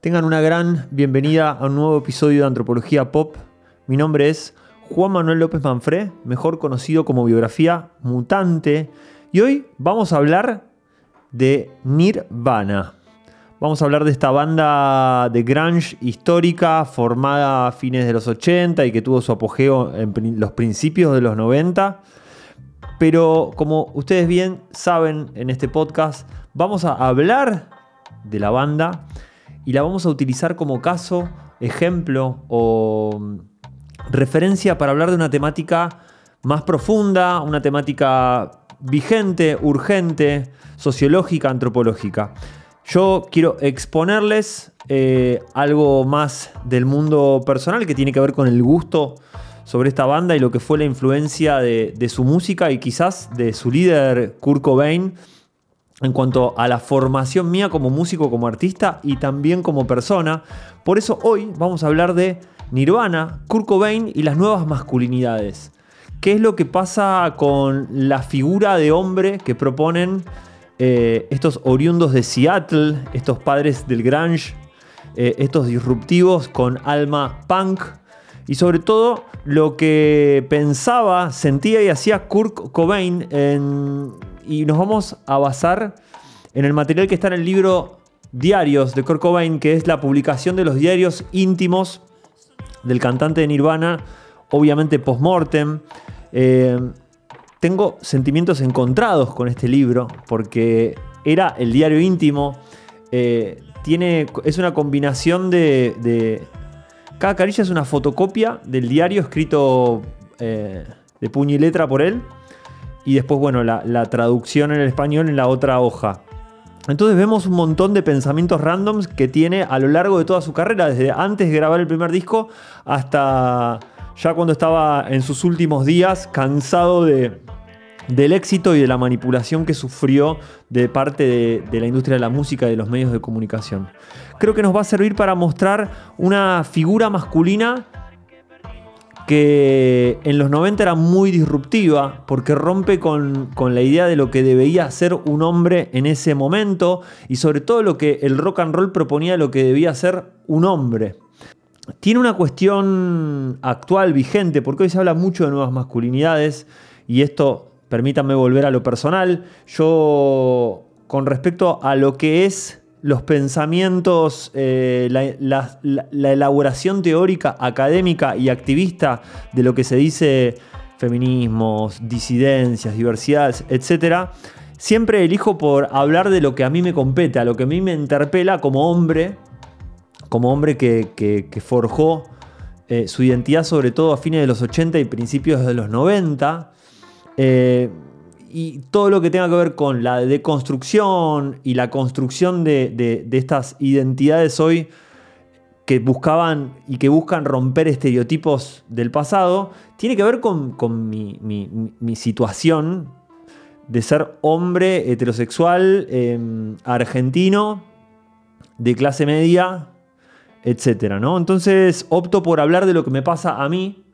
Tengan una gran bienvenida a un nuevo episodio de Antropología Pop. Mi nombre es Juan Manuel López Manfré, mejor conocido como biografía mutante. Y hoy vamos a hablar de Nirvana. Vamos a hablar de esta banda de grunge histórica formada a fines de los 80 y que tuvo su apogeo en los principios de los 90. Pero como ustedes bien saben en este podcast, vamos a hablar de la banda y la vamos a utilizar como caso, ejemplo o mm, referencia para hablar de una temática más profunda, una temática vigente, urgente, sociológica, antropológica. Yo quiero exponerles eh, algo más del mundo personal que tiene que ver con el gusto sobre esta banda y lo que fue la influencia de, de su música y quizás de su líder Kurt Cobain en cuanto a la formación mía como músico, como artista y también como persona. Por eso hoy vamos a hablar de Nirvana, Kurt Cobain y las nuevas masculinidades. ¿Qué es lo que pasa con la figura de hombre que proponen eh, estos oriundos de Seattle, estos padres del grunge, eh, estos disruptivos con alma punk? Y sobre todo lo que pensaba, sentía y hacía Kurt Cobain en y nos vamos a basar en el material que está en el libro Diarios de Kurt Cobain, que es la publicación de los diarios íntimos del cantante de Nirvana, obviamente post-mortem. Eh, tengo sentimientos encontrados con este libro, porque era el diario íntimo. Eh, tiene, es una combinación de, Cada carilla es una fotocopia del diario escrito eh, de puño y letra por él y después, bueno, la, traducción en el español en la otra hoja. Entonces vemos un montón de pensamientos randoms que tiene a lo largo de toda su carrera, desde antes de grabar el primer disco hasta ya cuando estaba en sus últimos días cansado de, del éxito y de la manipulación que sufrió de parte de, de, la industria de la música y de los medios de comunicación. Creo que nos va a servir para mostrar una figura masculina que en los 90 era muy disruptiva porque rompe con, la idea de lo que debía ser un hombre en ese momento y sobre todo lo que el rock and roll proponía lo que debía ser un hombre. Tiene una cuestión actual, vigente, porque hoy se habla mucho de nuevas masculinidades y esto, permítanme volver a lo personal, yo con respecto a lo que es los pensamientos, eh, la, elaboración teórica, académica y activista de lo que se dice feminismos, disidencias, diversidades, etc., siempre elijo por hablar de lo que a mí me compete, a lo que a mí me interpela como hombre, como hombre que, forjó eh, su identidad sobre todo a fines de los 80 y principios de los 90 y todo lo que tenga que ver con la deconstrucción y la construcción de, estas identidades hoy que buscaban y que buscan romper estereotipos del pasado, tiene que ver con, mi, situación de ser hombre heterosexual, em, argentino, de clase media, etc. ¿no? Entonces opto por hablar de lo que me pasa a mí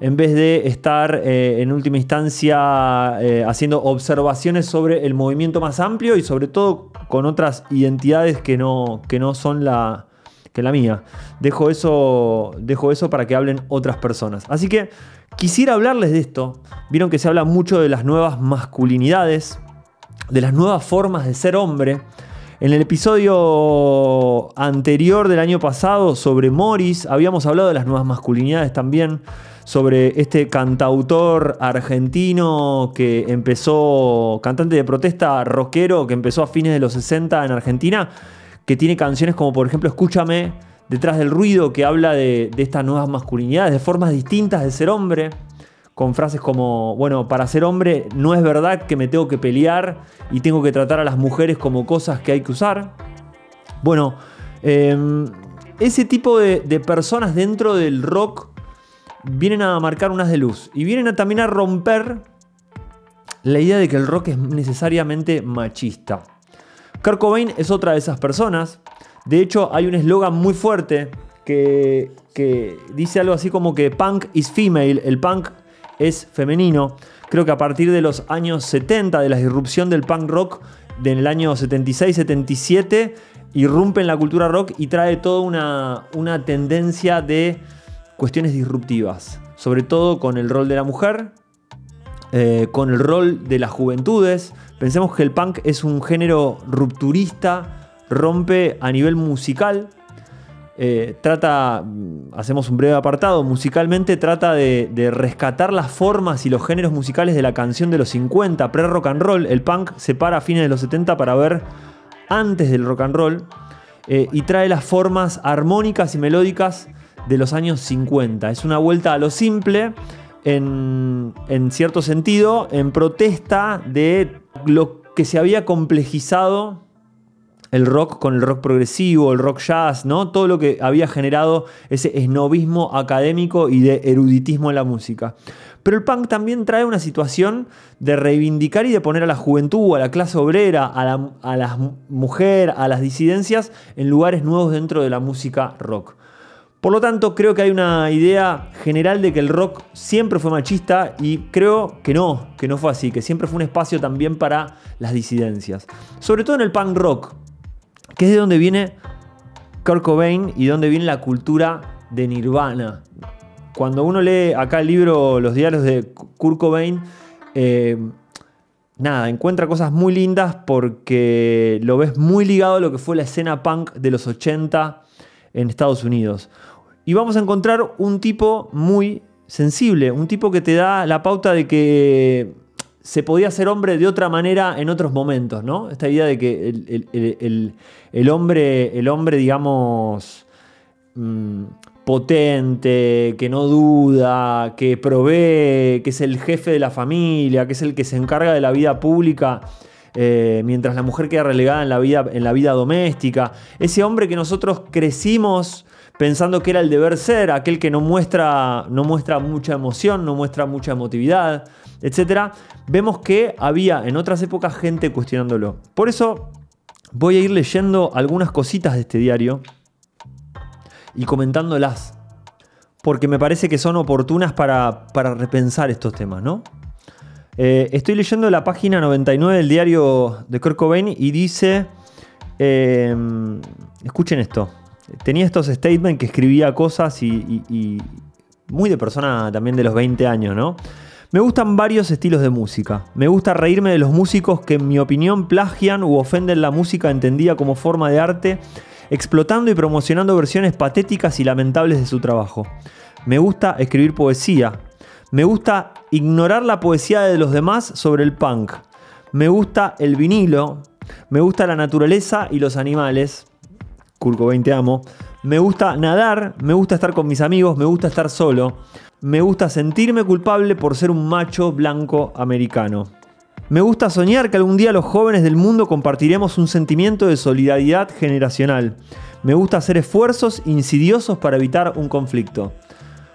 en vez de estar eh, en última instancia eh, haciendo observaciones sobre el movimiento más amplio y sobre todo con otras identidades que no, que no son la, que la mía. Dejo eso, dejo eso para que hablen otras personas. Así que quisiera hablarles de esto. Vieron que se habla mucho de las nuevas masculinidades, de las nuevas formas de ser hombre. En el episodio anterior del año pasado sobre Morris habíamos hablado de las nuevas masculinidades también sobre este cantautor argentino que empezó, cantante de protesta rockero, que empezó a fines de los 60 en Argentina, que tiene canciones como por ejemplo Escúchame, Detrás del ruido, que habla de, estas nuevas masculinidades, de formas distintas de ser hombre, con frases como, bueno, para ser hombre no es verdad que me tengo que pelear y tengo que tratar a las mujeres como cosas que hay que usar. Bueno, em, ese tipo de, personas dentro del rock vienen a marcar unas de luz y vienen a, también a romper la idea de que el rock es necesariamente machista. Kurt Cobain es otra de esas personas. De hecho, hay un eslogan muy fuerte que, que dice algo así como que punk is female, el punk es femenino. Creo que a partir de los años 70, de la disrupción del punk rock, del año 76-77, irrumpe en la cultura rock y trae toda una, una tendencia de cuestiones disruptivas, sobre todo con el rol de la mujer, eh, con el rol de las juventudes. Pensemos que el punk es un género rupturista, rompe a nivel musical. Eh, trata, hacemos un breve apartado, musicalmente trata de, rescatar las formas y los géneros musicales de la canción de los 50, pre-rock and roll. El punk se para a fines de los 70 para ver antes del rock and roll eh, y trae las formas armónicas y melódicas de los años 50. Es una vuelta a lo simple en cierto sentido, en protesta de lo que se había complejizado el rock con el rock progresivo, el rock jazz, ¿no? Todo lo que había generado ese esnovismo académico y de eruditismo en la música. Pero el punk también trae una situación de reivindicar y de poner a la juventud, a la clase obrera, a la, a mujer, a las disidencias en lugares nuevos dentro de la música rock. Por lo tanto, creo que hay una idea general de que el rock siempre fue machista y creo que no, que no fue así, que siempre fue un espacio también para las disidencias. Sobre todo en el punk rock, que es de donde viene Kurt Cobain y donde viene la cultura de Nirvana. Cuando uno lee acá el libro, los diarios de Kurt Cobain, eh, nada, encuentra cosas muy lindas porque lo ves muy ligado a lo que fue la escena punk de los 80 en Estados Unidos. Y vamos a encontrar un tipo muy sensible, un tipo que te da la pauta de que se podía ser hombre de otra manera en otros momentos, ¿no? Esta idea de que el, hombre, el hombre, digamos, mm, potente, que no duda, que provee, que es el jefe de la familia, que es el que se encarga de la vida pública, eh, mientras la mujer queda relegada en la, vida, en la vida doméstica. Ese hombre que nosotros crecimos pensando que era el deber ser, aquel que no muestra, no muestra mucha emoción, no muestra mucha emotividad, etc. Vemos que había en otras épocas gente cuestionándolo. Por eso voy a ir leyendo algunas cositas de este diario y comentándolas, porque me parece que son oportunas para, para repensar estos temas, ¿no? Eh, estoy leyendo la página 99 del diario de Kurt Cobain y dice, eh, escuchen esto, tenía estos statements que escribía cosas y, muy de persona también de los 20 años, ¿no? Me gustan varios estilos de música. Me gusta reírme de los músicos que en mi opinión plagian u ofenden la música entendida como forma de arte, explotando y promocionando versiones patéticas y lamentables de su trabajo. Me gusta escribir poesía. Me gusta ignorar la poesía de los demás sobre el punk. Me gusta el vinilo. Me gusta la naturaleza y los animales. Curco 20 amo. Me gusta nadar, me gusta estar con mis amigos, me gusta estar solo. Me gusta sentirme culpable por ser un macho blanco americano. Me gusta soñar que algún día los jóvenes del mundo compartiremos un sentimiento de solidaridad generacional. Me gusta hacer esfuerzos insidiosos para evitar un conflicto.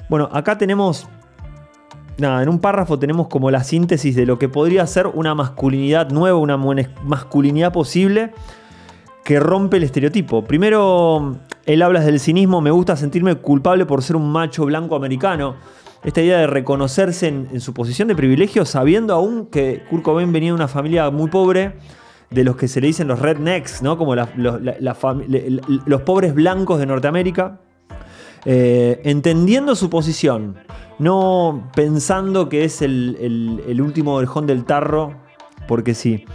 Bueno, acá tenemos... Nada, en un párrafo tenemos como la síntesis de lo que podría ser una masculinidad nueva, una masculinidad posible que rompe el estereotipo. Primero, él habla del cinismo, me gusta sentirme culpable por ser un macho blanco americano. Esta idea de reconocerse en, su posición de privilegio, sabiendo aún que Kurt Cobain venía de una familia muy pobre, de los que se le dicen los rednecks, ¿no? como los, pobres blancos de Norteamérica. Eh, entendiendo su posición, no pensando que es el, el último orejón del tarro, porque sí.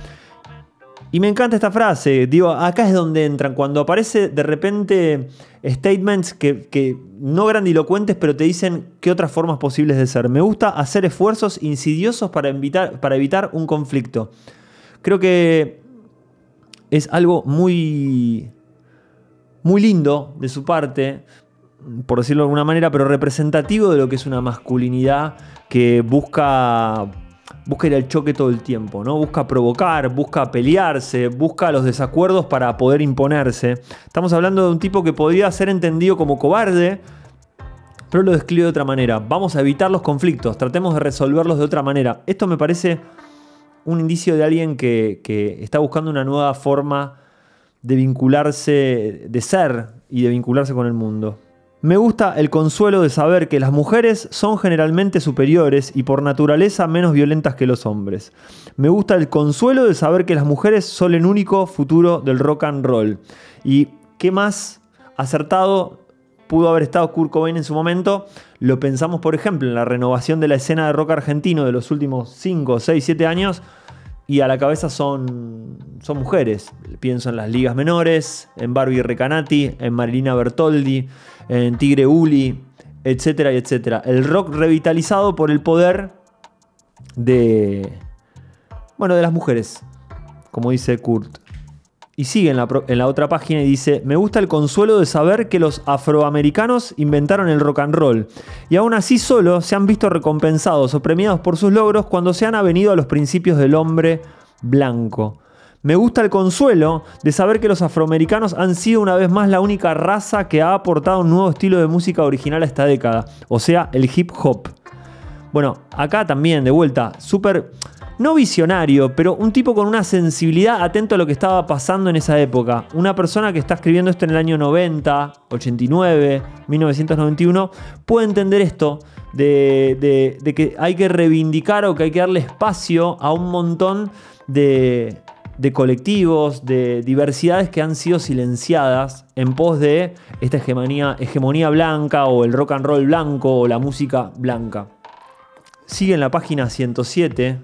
Y me encanta esta frase, digo, acá es donde entran, cuando aparece de repente statements que, no grandilocuentes, pero te dicen qué otras formas posibles de ser. Me gusta hacer esfuerzos insidiosos para, para evitar un conflicto. Creo que es algo muy, muy lindo de su parte, por decirlo de alguna manera, pero representativo de lo que es una masculinidad que busca busca ir al choque todo el tiempo, ¿no? Busca provocar, busca pelearse, busca los desacuerdos para poder imponerse. Estamos hablando de un tipo que podría ser entendido como cobarde, pero lo describe de otra manera. Vamos a evitar los conflictos, tratemos de resolverlos de otra manera. Esto me parece un indicio de alguien que, que está buscando una nueva forma de vincularse, de ser y de vincularse con el mundo. Me gusta el consuelo de saber que las mujeres son generalmente superiores y por naturaleza menos violentas que los hombres. Me gusta el consuelo de saber que las mujeres son el único futuro del rock and roll. ¿Y qué más acertado pudo haber estado Kurt Cobain en su momento? Lo pensamos, por ejemplo, en la renovación de la escena de rock argentino de los últimos 5, 6, 7 años. Y a la cabeza son, son mujeres. Pienso en las ligas menores, en Barbie Recanati, en Marilina Bertoldi, en Tigre Uli, etcétera, etcétera. El rock revitalizado por el poder de, bueno, de las mujeres, como dice Kurt. Y sigue en la, en la, otra página y dice, me gusta el consuelo de saber que los afroamericanos inventaron el rock and roll y aún así solo se han visto recompensados o premiados por sus logros cuando se han avenido a los principios del hombre blanco. Me gusta el consuelo de saber que los afroamericanos han sido una vez más la única raza que ha aportado un nuevo estilo de música original a esta década, o sea, el hip hop. Bueno, acá también, de vuelta, súper, no visionario, pero un tipo con una sensibilidad atento a lo que estaba pasando en esa época. Una persona que está escribiendo esto en el año 90, 89, 1991, puede entender esto de, de que hay que reivindicar o que hay que darle espacio a un montón de, de colectivos, de diversidades que han sido silenciadas en pos de esta hegemonía, hegemonía blanca o el rock and roll blanco o la música blanca. Sigue en la página 107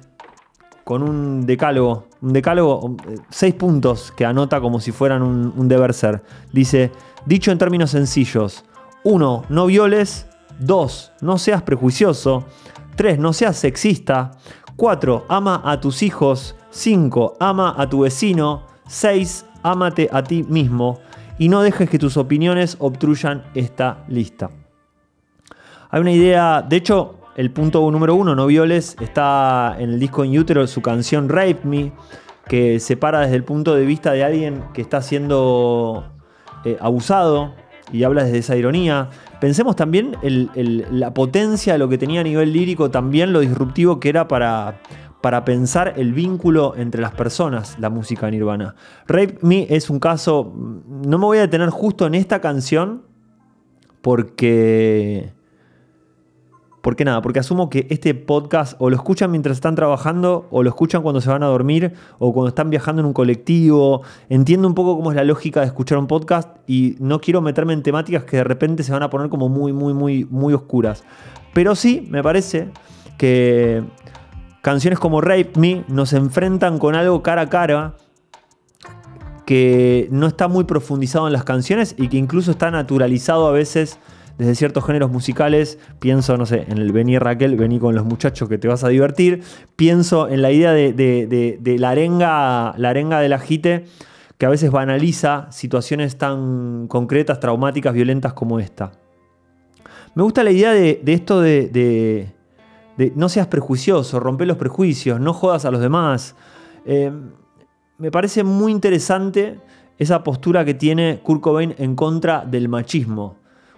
con un decálogo, un decálogo, seis puntos que anota como si fueran un, un deber ser. Dice, dicho en términos sencillos, 1. No violes. 2. No seas prejuicioso. 3. No seas sexista. 4. Ama a tus hijos. 5. Ama a tu vecino. 6. Ámate a ti mismo. Y no dejes que tus opiniones obstruyan esta lista. Hay una idea, de hecho, el punto número uno, no violes, está en el disco en Utero, su canción Rape Me, que se para desde el punto de vista de alguien que está siendo eh, abusado y habla desde esa ironía. Pensemos también en la potencia de lo que tenía a nivel lírico, también lo disruptivo que era para, para pensar el vínculo entre las personas, la música nirvana. Rape Me es un caso, no me voy a detener justo en esta canción, porque porque nada, porque asumo que este podcast o lo escuchan mientras están trabajando, o lo escuchan cuando se van a dormir, o cuando están viajando en un colectivo. Entiendo un poco cómo es la lógica de escuchar un podcast y no quiero meterme en temáticas que de repente se van a poner como muy, muy, muy, muy oscuras. Pero sí, me parece que canciones como Rape Me nos enfrentan con algo cara a cara que no está muy profundizado en las canciones y que incluso está naturalizado a veces desde ciertos géneros musicales. Pienso, no sé, en el Vení Raquel, vení con los muchachos que te vas a divertir. Pienso en la idea de, la, arenga, la arenga del ajite, que a veces banaliza situaciones tan concretas, traumáticas, violentas como esta. Me gusta la idea de, esto de, no seas prejuicioso, romper los prejuicios, no jodas a los demás. Eh, me parece muy interesante esa postura que tiene Kurt Cobain en contra del machismo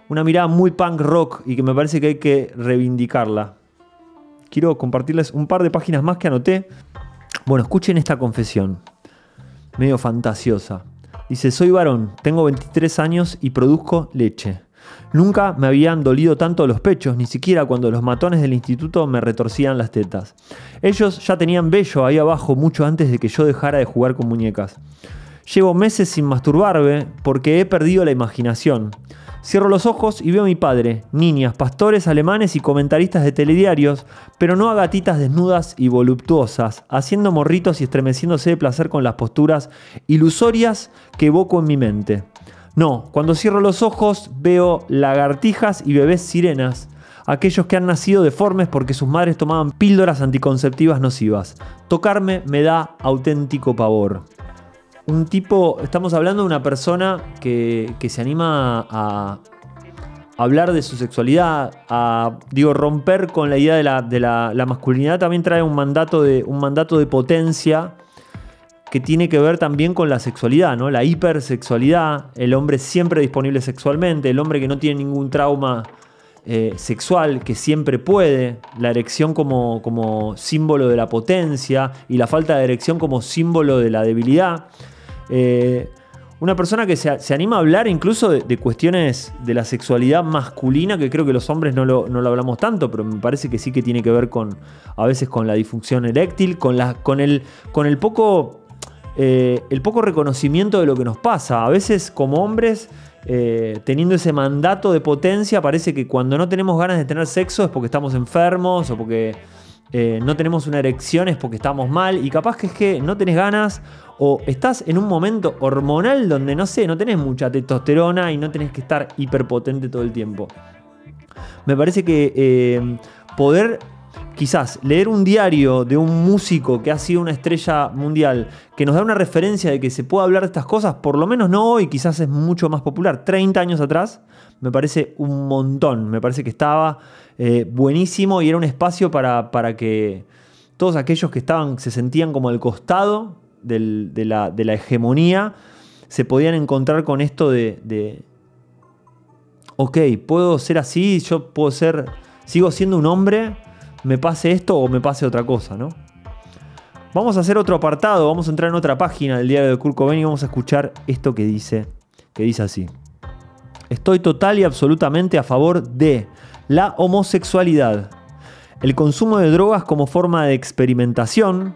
una mirada muy punk rock y que me parece que hay que reivindicarla. Quiero compartirles un par de páginas más que anoté. Bueno, escuchen esta confesión, medio fantasiosa. Dice, soy varón, tengo 23 años y produzco leche. Nunca me habían dolido tanto los pechos, ni siquiera cuando los matones del instituto me retorcían las tetas. Ellos ya tenían vello ahí abajo mucho antes de que yo dejara de jugar con muñecas. Llevo meses sin masturbarme porque he perdido la imaginación. Cierro los ojos y veo a mi padre, niñas, pastores alemanes y comentaristas de telediarios, pero no a gatitas desnudas y voluptuosas, haciendo morritos y estremeciéndose de placer con las posturas ilusorias que evoco en mi mente. No, cuando cierro los ojos veo lagartijas y bebés sirenas, aquellos que han nacido deformes porque sus madres tomaban píldoras anticonceptivas nocivas. Tocarme me da auténtico pavor un tipo, estamos hablando de una persona que, se anima a hablar de su sexualidad, a digo, romper con la idea de, la, de la, masculinidad, también trae un mandato, de, un mandato de potencia que tiene que ver también con la sexualidad, ¿no? La hipersexualidad, el hombre siempre disponible sexualmente, el hombre que no tiene ningún trauma eh, sexual, que siempre puede, la erección como, como símbolo de la potencia y la falta de erección como símbolo de la debilidad. Eh, una persona que se, anima a hablar incluso de, cuestiones de la sexualidad masculina, que creo que los hombres no lo, hablamos tanto, pero me parece que sí que tiene que ver con, a veces con la disfunción eréctil, con, la, con, el, con el, poco, eh, el poco reconocimiento de lo que nos pasa. A veces como hombres... Eh, teniendo ese mandato de potencia, parece que cuando no tenemos ganas de tener sexo es porque estamos enfermos o porque eh, no tenemos una erección es porque estamos mal y capaz que es que no tenés ganas o estás en un momento hormonal donde no sé, no tenés mucha testosterona y no tenés que estar hiperpotente todo el tiempo. Me parece que eh, poder quizás leer un diario de un músico que ha sido una estrella mundial, que nos da una referencia de que se puede hablar de estas cosas, por lo menos no hoy, quizás es mucho más popular, 30 años atrás, me parece un montón, me parece que estaba eh, buenísimo y era un espacio para, para, que todos aquellos que estaban, se sentían como al costado de, la, hegemonía, se podían encontrar con esto de, de, ok, puedo ser así, yo puedo ser, sigo siendo un hombre, me pase esto o me pase otra cosa, ¿no? Vamos a hacer otro apartado, vamos a entrar en otra página del diario de Kurt Cobain y vamos a escuchar esto que dice, que dice así. Estoy total y absolutamente a favor de la homosexualidad, el consumo de drogas como forma de experimentación,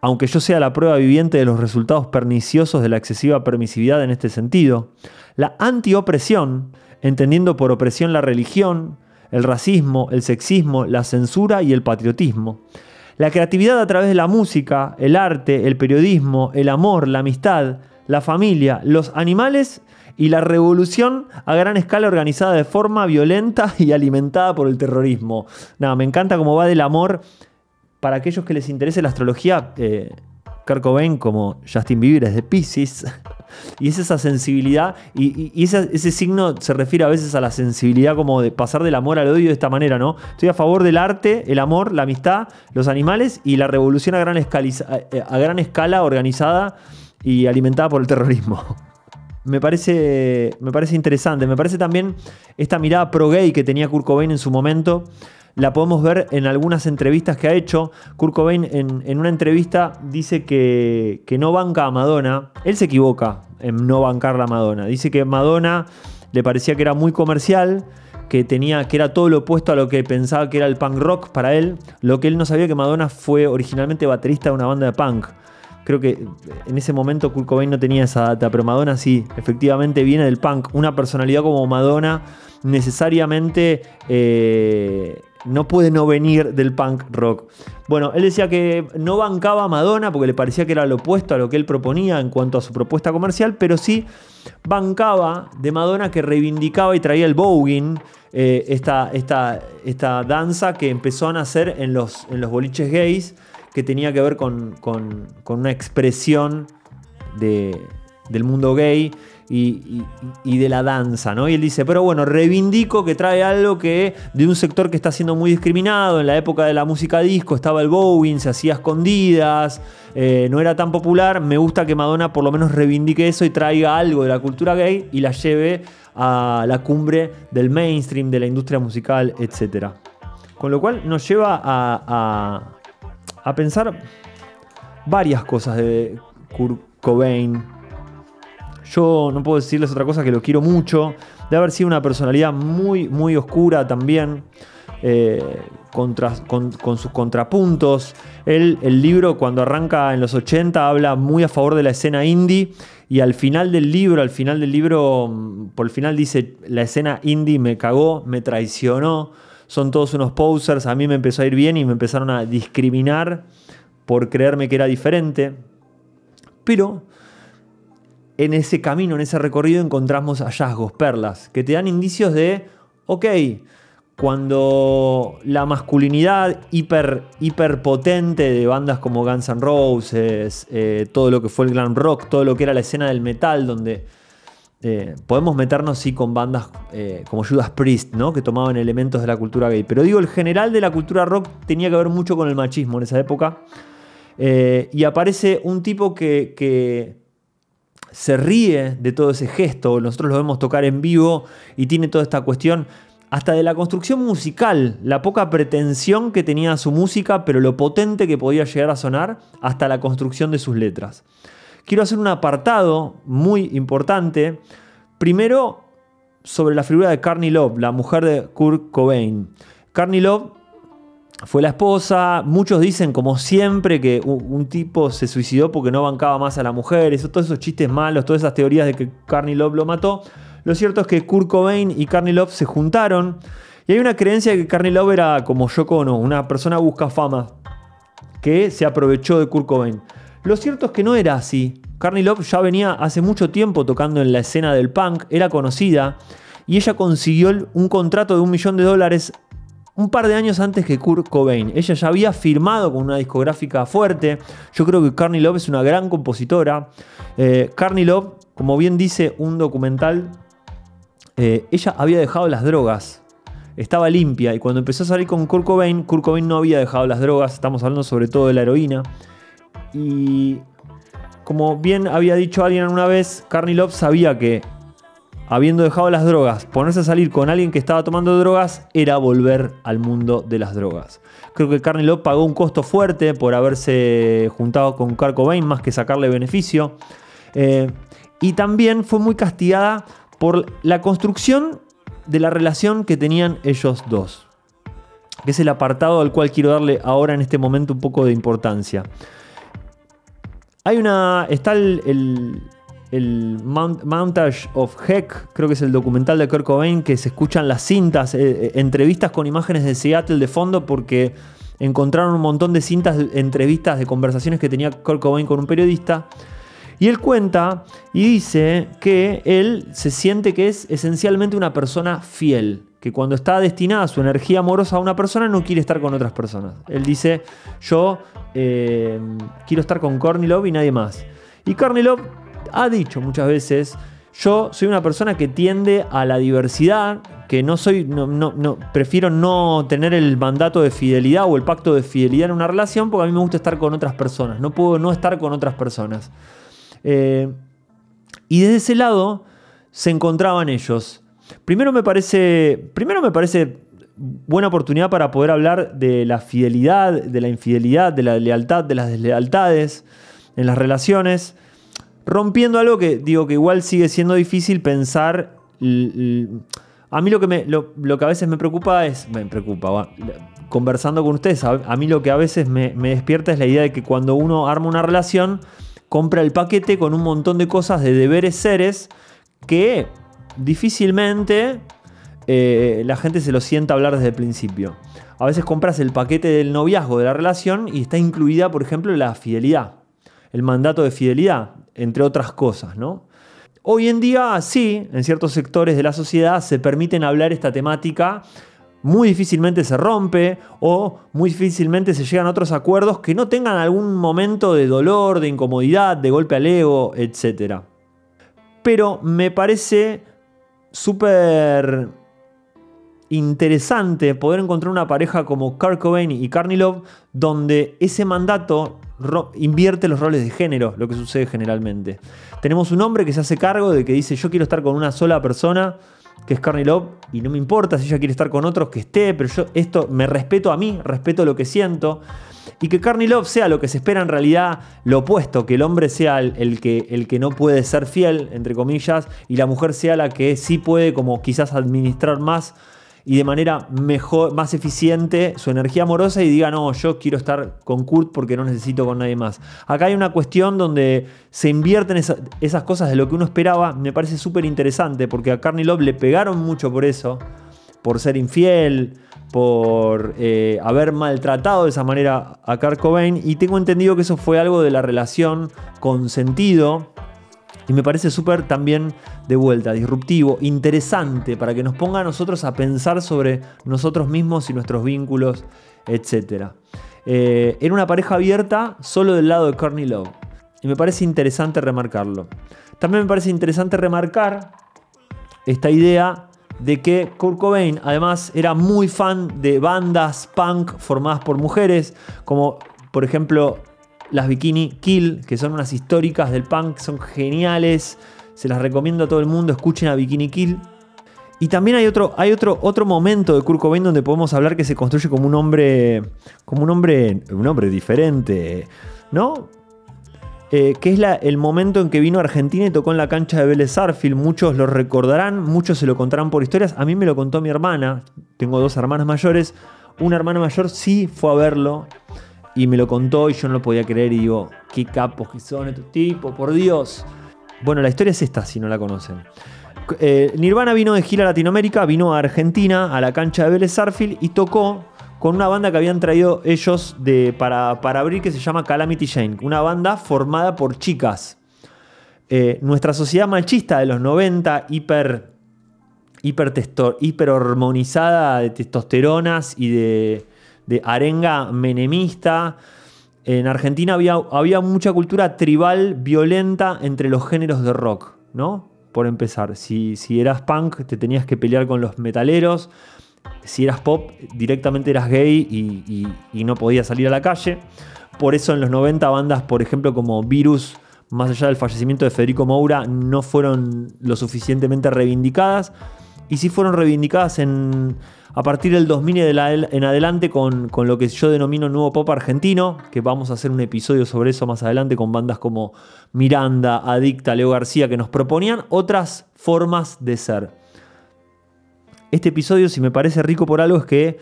aunque yo sea la prueba viviente de los resultados perniciosos de la excesiva permisividad en este sentido, la antiopresión, entendiendo por opresión la religión, el racismo, el sexismo, la censura y el patriotismo. La creatividad a través de la música, el arte, el periodismo, el amor, la amistad, la familia, los animales y la revolución a gran escala organizada de forma violenta y alimentada por el terrorismo. Nada, me encanta cómo va del amor. Para aquellos que les interese la astrología, eh, como Justin Bieber es de Pisces. Y es esa sensibilidad, y, ese, signo se refiere a veces a la sensibilidad como de pasar del amor al odio de esta manera, ¿no? Estoy a favor del arte, el amor, la amistad, los animales y la revolución a gran, escala, a gran escala organizada y alimentada por el terrorismo. Me parece, me parece interesante. Me parece también esta mirada pro-gay que tenía Kurt Cobain en su momento. La podemos ver en algunas entrevistas que ha hecho. Kurt Cobain en, una entrevista dice que, que, no banca a Madonna. Él se equivoca en no bancar a Madonna. Dice que Madonna le parecía que era muy comercial, que, tenía, que era todo lo opuesto a lo que pensaba que era el punk rock para él. Lo que él no sabía que Madonna fue originalmente baterista de una banda de punk. Creo que en ese momento Kurt Cobain no tenía esa data, pero Madonna sí, efectivamente viene del punk. Una personalidad como Madonna necesariamente eh, no puede no venir del punk rock. Bueno, él decía que no bancaba a Madonna porque le parecía que era lo opuesto a lo que él proponía en cuanto a su propuesta comercial, pero sí bancaba de Madonna que reivindicaba y traía el voguing, eh, esta, esta, esta, danza que empezó a nacer en los, en los boliches gays que tenía que ver con, una expresión del mundo gay y, de la danza, ¿no? Y él dice, pero bueno, reivindico que trae algo que de un sector que está siendo muy discriminado, en la época de la música disco estaba el bowing, se hacía escondidas, eh, no era tan popular, me gusta que Madonna por lo menos reivindique eso y traiga algo de la cultura gay y la lleve a la cumbre del mainstream, de la industria musical, etc. Con lo cual nos lleva a pensar varias cosas de Kurt Cobain. Yo no puedo decirles otra cosa que lo quiero mucho. De haber sido una personalidad muy, muy oscura también. Eh, con, sus contrapuntos. el libro, cuando arranca en los 80, habla muy a favor de la escena indie. Y al final del libro, al final del libro, mm, por el final dice: La escena indie me cagó, me traicionó son todos unos posers, a mí me empezó a ir bien y me empezaron a discriminar por creerme que era diferente. Pero en ese camino, en ese recorrido, encontramos hallazgos, perlas, que te dan indicios de, ok, cuando la masculinidad hiper, hiperpotente de bandas como Guns N' Roses, eh, todo lo que fue el glam rock, todo lo que era la escena del metal, donde eh, podemos meternos sí con bandas eh, como Judas Priest, ¿no? que tomaban elementos de la cultura gay. Pero digo, el general de la cultura rock tenía que ver mucho con el machismo en esa época. Eh, y aparece un tipo que, que, se ríe de todo ese gesto. Nosotros lo vemos tocar en vivo y tiene toda esta cuestión. Hasta de la construcción musical, la poca pretensión que tenía su música, pero lo potente que podía llegar a sonar, hasta la construcción de sus letras. Quiero hacer un apartado muy importante. Primero, sobre la figura de Carney Love, la mujer de Kurt Cobain. Carney Love fue la esposa. Muchos dicen, como siempre, que un, tipo se suicidó porque no bancaba más a la mujer. Eso, todos esos chistes malos, todas esas teorías de que Carney Love lo mató. Lo cierto es que Kurt Cobain y Carney Love se juntaron. Y hay una creencia de que Carney Love era como Yoko Ono, una persona busca fama, que se aprovechó de Kurt Cobain. Lo cierto es que no era así. Carney Love ya venía hace mucho tiempo tocando en la escena del punk, era conocida, y ella consiguió un contrato de un millón de dólares un par de años antes que Kurt Cobain. Ella ya había firmado con una discográfica fuerte. Yo creo que Carney Love es una gran compositora. Eh, Carney Love, como bien dice un documental, eh, ella había dejado las drogas. Estaba limpia y cuando empezó a salir con Kurt Cobain, Kurt Cobain no había dejado las drogas. Estamos hablando sobre todo de la heroína. Y como bien había dicho alguien una vez, Carney Love sabía que habiendo dejado las drogas, ponerse a salir con alguien que estaba tomando drogas era volver al mundo de las drogas. Creo que Carney Love pagó un costo fuerte por haberse juntado con Kurt Cobain más que sacarle beneficio. Eh, y también fue muy castigada por la construcción de la relación que tenían ellos dos. Que es el apartado al cual quiero darle ahora en este momento un poco de importancia. Hay una. Está el, el, Montage of Heck, creo que es el documental de Kurt Cobain, que se escuchan las cintas, eh, eh, entrevistas con imágenes de Seattle de fondo, porque encontraron un montón de cintas, entrevistas, de conversaciones que tenía Kurt Cobain con un periodista. Y él cuenta y dice que él se siente que es esencialmente una persona fiel que cuando está destinada su energía amorosa a una persona no quiere estar con otras personas. Él dice, yo eh, quiero estar con Kornilov y nadie más. Y Kornilov ha dicho muchas veces, yo soy una persona que tiende a la diversidad, que no soy, no, no, prefiero no tener el mandato de fidelidad o el pacto de fidelidad en una relación porque a mí me gusta estar con otras personas, no puedo no estar con otras personas. Eh, y desde ese lado se encontraban ellos. Primero me parece, primero me parece buena oportunidad para poder hablar de la fidelidad, de la infidelidad, de la lealtad, de las deslealtades en las relaciones, rompiendo algo que digo que igual sigue siendo difícil pensar. A mí lo que, me, lo, que a veces me preocupa es, me preocupa, conversando con ustedes, a, mí lo que a veces me, me despierta es la idea de que cuando uno arma una relación, compra el paquete con un montón de cosas de deberes seres que difícilmente eh, la gente se lo sienta hablar desde el principio. A veces compras el paquete del noviazgo de la relación y está incluida, por ejemplo, la fidelidad, el mandato de fidelidad, entre otras cosas, ¿no? Hoy en día, sí, en ciertos sectores de la sociedad se permiten hablar esta temática, muy difícilmente se rompe o muy difícilmente se llegan a otros acuerdos que no tengan algún momento de dolor, de incomodidad, de golpe al ego, etc. Pero me parece súper interesante poder encontrar una pareja como Kurt Cobain y Carney Love, donde ese mandato invierte los roles de género, lo que sucede generalmente. Tenemos un hombre que se hace cargo de que dice yo quiero estar con una sola persona, que es Carney Love, y no me importa si ella quiere estar con otros que esté, pero yo esto me respeto a mí, respeto lo que siento. Y que Carney Love sea lo que se espera en realidad lo opuesto, que el hombre sea el, que, el que no puede ser fiel, entre comillas, y la mujer sea la que sí puede como quizás administrar más y de manera mejor, más eficiente su energía amorosa y diga, no, yo quiero estar con Kurt porque no necesito con nadie más. Acá hay una cuestión donde se invierten esas cosas de lo que uno esperaba, me parece súper interesante porque a Carney Love le pegaron mucho por eso, por ser infiel, por eh, haber maltratado de esa manera a Kurt Cobain y tengo entendido que eso fue algo de la relación con sentido y me parece súper también de vuelta, disruptivo, interesante para que nos ponga a nosotros a pensar sobre nosotros mismos y nuestros vínculos, etc. Eh, era una pareja abierta solo del lado de Courtney Love y me parece interesante remarcarlo. También me parece interesante remarcar esta idea de que Kurt Cobain además era muy fan de bandas punk formadas por mujeres, como por ejemplo las Bikini Kill, que son unas históricas del punk, son geniales, se las recomiendo a todo el mundo, escuchen a Bikini Kill. Y también hay otro, hay otro, otro momento de Kurt Cobain donde podemos hablar que se construye como un hombre, como un hombre, un hombre diferente, ¿no? eh, que es el momento en que vino a Argentina y tocó en la cancha de Vélez Arfield. Muchos lo recordarán, muchos se lo contarán por historias. A mí me lo contó mi hermana, tengo dos hermanas mayores. Una hermana mayor sí fue a verlo y me lo contó y yo no lo podía creer y digo, qué capos que son estos tipos, por Dios. Bueno, la historia es esta, si no la conocen. Eh, Nirvana vino de gira a Latinoamérica, vino a Argentina, a la cancha de Vélez Arfield y tocó con una banda que habían traído ellos de, para, abrir que se llama Calamity Jane, una banda formada por chicas. Eh, nuestra sociedad machista de los 90, hiper, hiper, hiper hormonizada de testosteronas y de, de arenga menemista. En Argentina había, había mucha cultura tribal violenta entre los géneros de rock, ¿no? Por empezar, si, si eras punk te tenías que pelear con los metaleros, si eras pop directamente eras gay y, no podías salir a la calle. Por eso en los 90 bandas, por ejemplo, como Virus, más allá del fallecimiento de Federico Moura, no fueron lo suficientemente reivindicadas. Y sí fueron reivindicadas a partir del 2000 en adelante con, con, lo que yo denomino nuevo pop argentino, que vamos a hacer un episodio sobre eso más adelante con bandas como Miranda, Adicta, Leo García, que nos proponían otras formas de ser. Este episodio, si me parece rico por algo, es que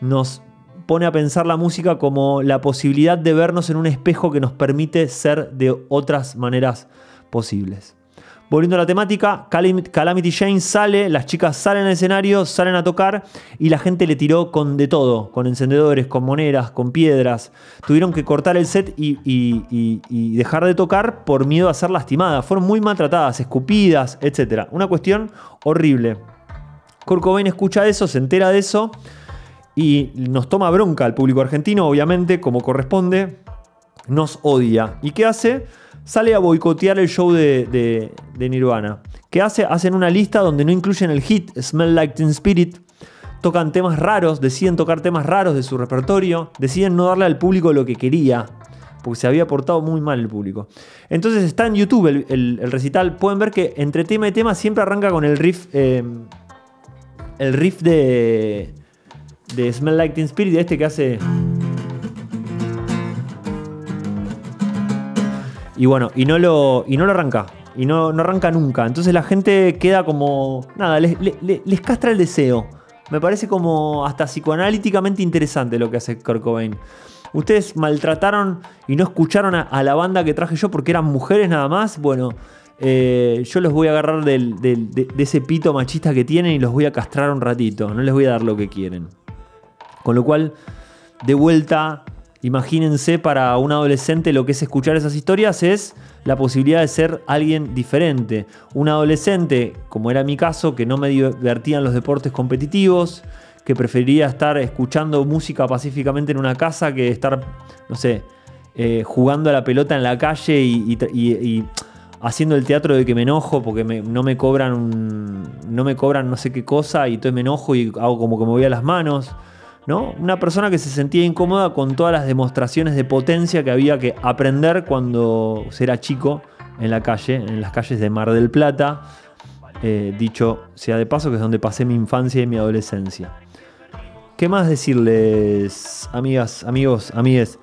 nos pone a pensar la música como la posibilidad de vernos en un espejo que nos permite ser de otras maneras posibles. Volviendo a la temática, Calamity Jane sale, las chicas salen al escenario, salen a tocar y la gente le tiró con de todo, con encendedores, con monedas, con piedras. Tuvieron que cortar el set y, dejar de tocar por miedo a ser lastimadas. Fueron muy maltratadas, escupidas, etc. Una cuestión horrible. Kurt Cobain escucha eso, se entera de eso y nos toma bronca al público argentino, obviamente, como corresponde. Nos odia. ¿Y qué hace? Sale a boicotear el show de, Nirvana. ¿Qué hace? Hacen una lista donde no incluyen el hit Smell Like Teen Spirit. Tocan temas raros, deciden tocar temas raros de su repertorio, deciden no darle al público lo que quería, porque se había portado muy mal el público. Entonces está en YouTube el, recital. Pueden ver que entre tema y tema siempre arranca con el riff. Eh, el riff de. de Smell Like Teen Spirit, de este que hace. Y bueno, y no lo, y no lo arranca. Y no, no arranca nunca. Entonces la gente queda como. Nada, les, castra el deseo. Me parece como hasta psicoanalíticamente interesante lo que hace Kurt Cobain. Ustedes maltrataron y no escucharon a, la banda que traje yo porque eran mujeres nada más. Bueno, eh, yo los voy a agarrar de, de, ese pito machista que tienen y los voy a castrar un ratito. No les voy a dar lo que quieren. Con lo cual, de vuelta Imagínense para un adolescente lo que es escuchar esas historias es la posibilidad de ser alguien diferente. Un adolescente, como era mi caso, que no me divertían los deportes competitivos, que prefería estar escuchando música pacíficamente en una casa que estar, no sé, eh, jugando a la pelota en la calle y, haciendo el teatro de que me enojo porque no me cobran no me cobran no sé qué cosa y entonces me enojo y hago como que me voy a las manos. Una persona que se sentía incómoda con todas las demostraciones de potencia que había que aprender cuando era chico en la calle, en las calles de Mar del Plata. Eh, dicho sea de paso, que es donde pasé mi infancia y mi adolescencia. ¿Qué más decirles, amigas, amigos, amigues?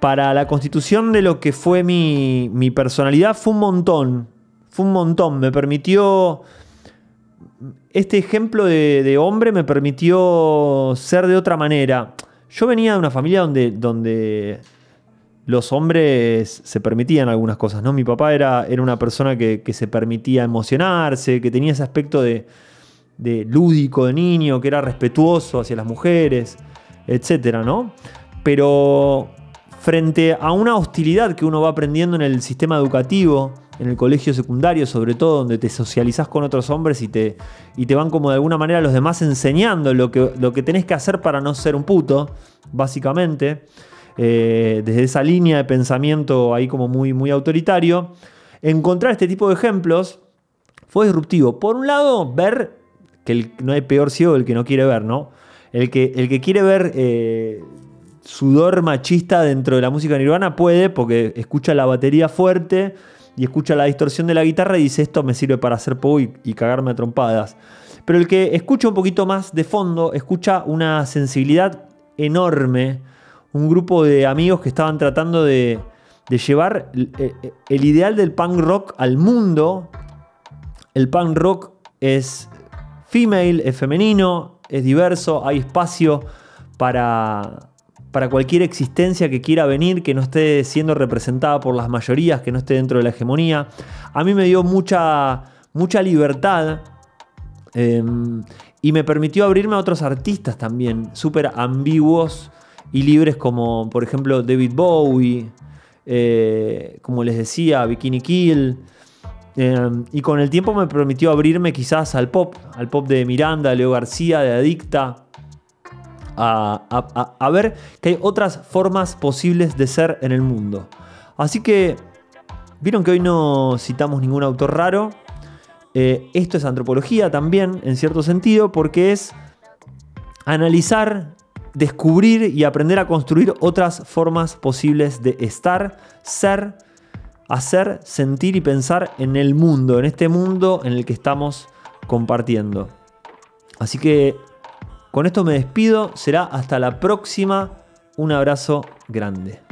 Para la constitución de lo que fue mi, mi personalidad fue un montón. Fue un montón. Me permitió este ejemplo de, hombre me permitió ser de otra manera. Yo venía de una familia donde, donde los hombres se permitían algunas cosas, ¿no? Mi papá era, era una persona que, se permitía emocionarse, que tenía ese aspecto de, de, lúdico de niño, que era respetuoso hacia las mujeres, etcétera, ¿no? Pero frente a una hostilidad que uno va aprendiendo en el sistema educativo, en el colegio secundario, sobre todo, donde te socializás con otros hombres y te, y te van como de alguna manera los demás enseñando lo que, lo que tenés que hacer para no ser un puto, básicamente. Eh, desde esa línea de pensamiento ahí como muy, muy autoritario. Encontrar este tipo de ejemplos fue disruptivo. Por un lado, ver que no hay peor ciego el que no quiere ver, ¿no? El que, el que quiere ver eh, sudor machista dentro de la música nirvana puede, porque escucha la batería fuerte y escucha la distorsión de la guitarra y dice esto me sirve para hacer pop y, cagarme a trompadas. Pero el que escucha un poquito más de fondo, escucha una sensibilidad enorme, un grupo de amigos que estaban tratando de, de llevar el ideal del punk rock al mundo. El punk rock es female, es femenino, es diverso, hay espacio para, para cualquier existencia que quiera venir, que no esté siendo representada por las mayorías, que no esté dentro de la hegemonía. A mí me dio mucha, mucha libertad em, y me permitió abrirme a otros artistas también, súper ambiguos y libres como por ejemplo David Bowie, eh, como les decía, Bikini Kill. Em, y con el tiempo me permitió abrirme quizás al pop, al pop de Miranda, Leo García, de Adicta, a, ver que hay otras formas posibles de ser en el mundo. Así que, vieron que hoy no citamos ningún autor raro. Eh, esto es antropología también, en cierto sentido, porque es analizar, descubrir y aprender a construir otras formas posibles de estar, ser, hacer, sentir y pensar en el mundo, en este mundo en el que estamos compartiendo. Así que con esto me despido, será hasta la próxima. Un abrazo grande.